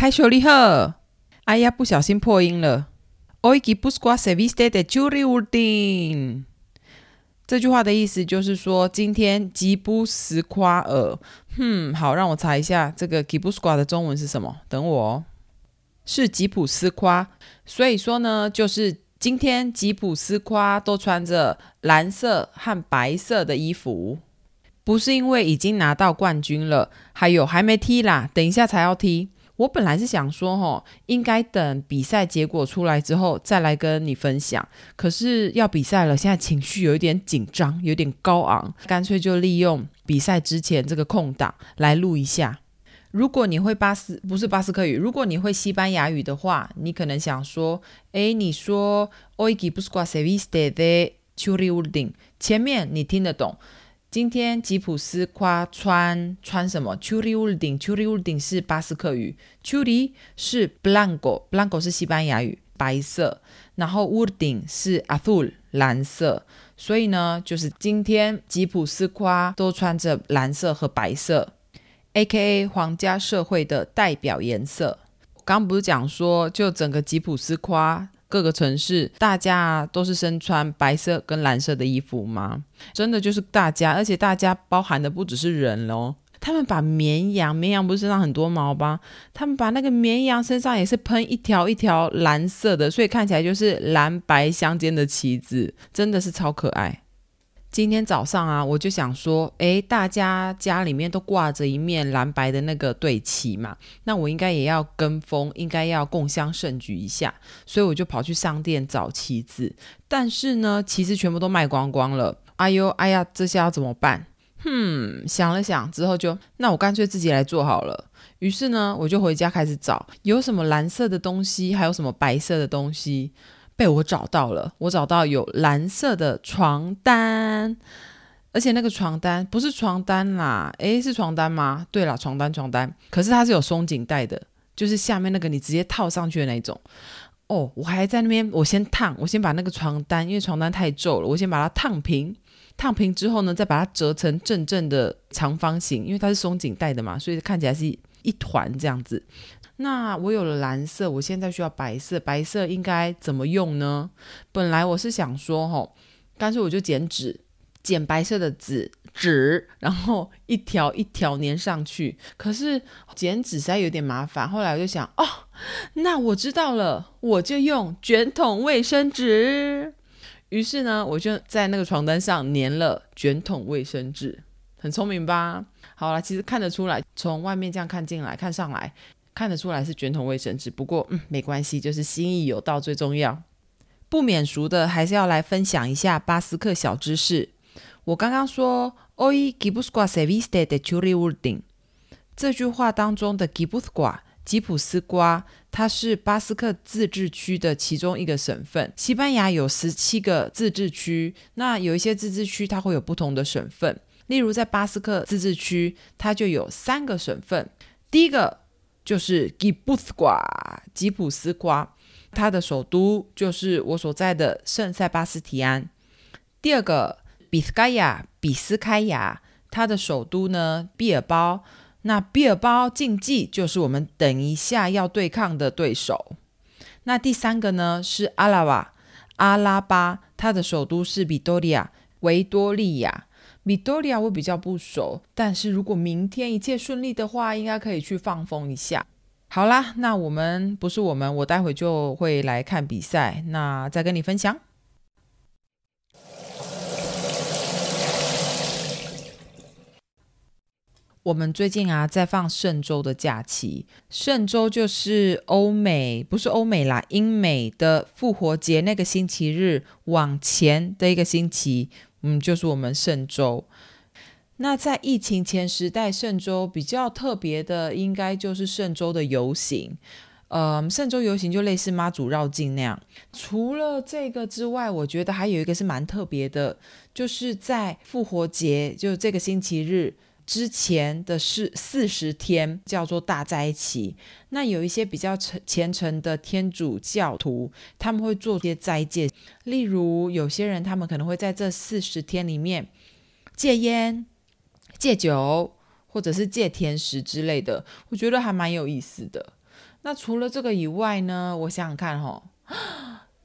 开学礼贺！哎呀，不小心破音了。Oi gipuzkoa zebiste de txuri-urdin。这句话的意思就是说，今天吉布斯夸尔。哼，好，让我查一下这个吉布斯夸的中文是什么？等我哦，是吉普斯夸。所以说呢，就是今天吉普斯夸都穿着蓝色和白色的衣服。不是因为已经拿到冠军了，还有还没踢啦，等一下才要踢。我本来是想说，吼，应该等比赛结果出来之后再来跟你分享。可是要比赛了，现在情绪有一点紧张，有点高昂，干脆就利用比赛之前这个空档来录一下。如果你会巴斯，不是巴斯克语，如果你会西班牙语的话，你可能想说，诶，你说 Hoy Gipuzkoa se viste de txuri-urdin，前面你听得懂。今天吉普斯夸穿穿什么？txuri-urdin，txuri-urdin 是巴斯克语 churi 是 blanco，blanco 是西班牙语，白色。然后 urdin 是 azul，蓝色。所以呢，就是今天吉普斯夸都穿着蓝色和白色，A.K.A 皇家社会的代表颜色。刚不是讲说，就整个吉普斯夸。各个城市，大家都是身穿白色跟蓝色的衣服吗？真的就是大家，而且大家包含的不只是人哦。他们把绵羊，绵羊不是身上很多毛吗？他们把那个绵羊身上也是喷一条一条蓝色的，所以看起来就是蓝白相间的旗子，真的是超可爱。今天早上啊，我就想说，诶，大家家里面都挂着一面蓝白的那个队旗嘛，那我应该也要跟风，应该要共襄盛举一下，所以我就跑去商店找旗子，但是呢，旗子全部都卖光光了。哎呦，哎呀，这下要怎么办？哼，想了想之后就，那我干脆自己来做好了。于是呢，我就回家开始找，有什么蓝色的东西，还有什么白色的东西。被我找到了，我找到有蓝色的床单，而且那个床单不是床单啦，诶，是床单吗？对啦，床单床单，可是它是有松紧带的，就是下面那个你直接套上去的那种。哦，我还在那边，我先烫，我先把那个床单，因为床单太皱了，我先把它烫平，烫平之后呢，再把它折成正正的长方形，因为它是松紧带的嘛，所以看起来是一团这样子。那我有了蓝色，我现在需要白色，白色应该怎么用呢？本来我是想说，吼，干脆我就剪纸，剪白色的纸纸，然后一条一条粘上去。可是剪纸实在有点麻烦，后来我就想，哦，那我知道了，我就用卷筒卫生纸。于是呢，我就在那个床单上粘了卷筒卫生纸，很聪明吧？好了，其实看得出来，从外面这样看进来，看上来。看得出来是卷筒卫生纸，不过嗯，没关系，就是心意有到最重要。不免俗的，还是要来分享一下巴斯克小知识。我刚刚说，Oi, Gipuzkoa se viste de Churiurdin，这句话当中的 Gipuzkoa 吉普斯瓜，它是巴斯克自治区的其中一个省份。西班牙有十七个自治区，那有一些自治区它会有不同的省份。例如在巴斯克自治区，它就有三个省份。第一个。就是吉普斯瓜，吉普斯瓜，它的首都就是我所在的圣塞巴斯提安。第二个，比斯盖亚，比斯开亚，它的首都呢，毕尔包。那毕尔包竞技就是我们等一下要对抗的对手。那第三个呢，是阿拉瓦，阿拉巴，它的首都是比多利亚，维多利亚。米多利亚我比较不熟，但是如果明天一切顺利的话，应该可以去放风一下。好啦，那我们不是我们，我待会就会来看比赛，那再跟你分享。我们最近啊在放圣周的假期，圣周就是欧美，不是欧美啦，英美的复活节那个星期日往前的一个星期。嗯，就是我们嵊州。那在疫情前时代，嵊州比较特别的，应该就是嵊州的游行。呃，嵊州游行就类似妈祖绕境那样。除了这个之外，我觉得还有一个是蛮特别的，就是在复活节，就这个星期日之前的是四十天，叫做大斋期。那有一些比较虔虔诚的天主教徒，他们会做些斋戒，例如有些人他们可能会在这四十天里面戒烟、戒酒，或者是戒甜食之类的。我觉得还蛮有意思的。那除了这个以外呢，我想想看哈，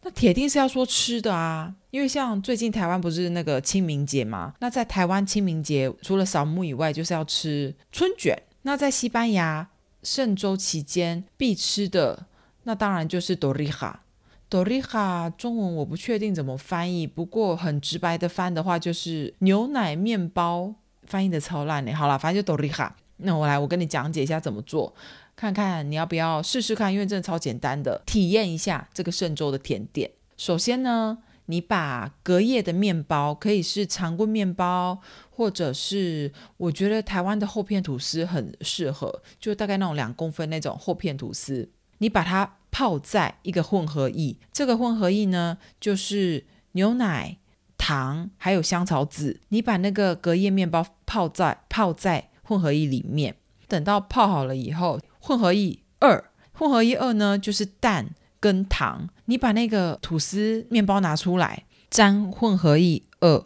那铁定是要说吃的啊，因为像最近台湾不是那个清明节嘛，那在台湾清明节除了扫墓以外，就是要吃春卷。那在西班牙圣周期间必吃的，那当然就是多利哈。多利哈中文我不确定怎么翻译，不过很直白的翻的话就是牛奶面包，翻译的超烂嘞。好了，反正就多利哈。那我来，我跟你讲解一下怎么做，看看你要不要试试看，因为真的超简单的，体验一下这个圣州的甜点。首先呢，你把隔夜的面包，可以是长棍面包，或者是我觉得台湾的厚片吐司很适合，就大概那种两公分那种厚片吐司，你把它泡在一个混合液，这个混合液呢，就是牛奶、糖还有香草籽，你把那个隔夜面包泡在泡在。混合液里面，等到泡好了以后，混合液二，混合液二呢就是蛋跟糖。你把那个吐司面包拿出来，沾混合液二，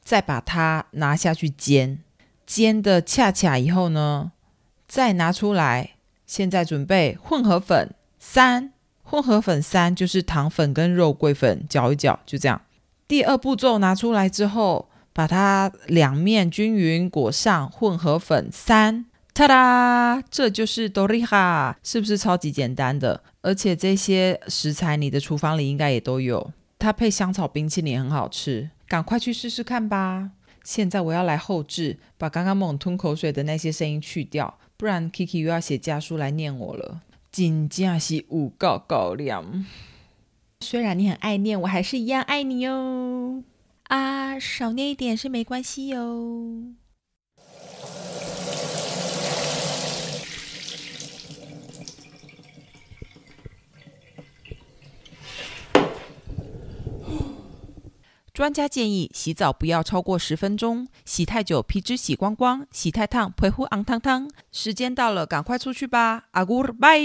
再把它拿下去煎，煎的恰恰以后呢，再拿出来。现在准备混合粉三，混合粉三就是糖粉跟肉桂粉搅一搅，就这样。第二步骤拿出来之后。把它两面均匀裹上混合粉三，哒哒，这就是多利哈，是不是超级简单的？而且这些食材你的厨房里应该也都有，它配香草冰淇淋很好吃，赶快去试试看吧！现在我要来后置，把刚刚猛吞口水的那些声音去掉，不然 Kiki 又要写家书来念我了。真正是有够高亮，虽然你很爱念，我还是一样爱你哟。啊，少念一点是没关系哟。专家建议洗澡不要超过十分钟，洗太久皮脂洗光光，洗太烫皮肤红烫烫。时间到了，赶快出去吧，阿古拜。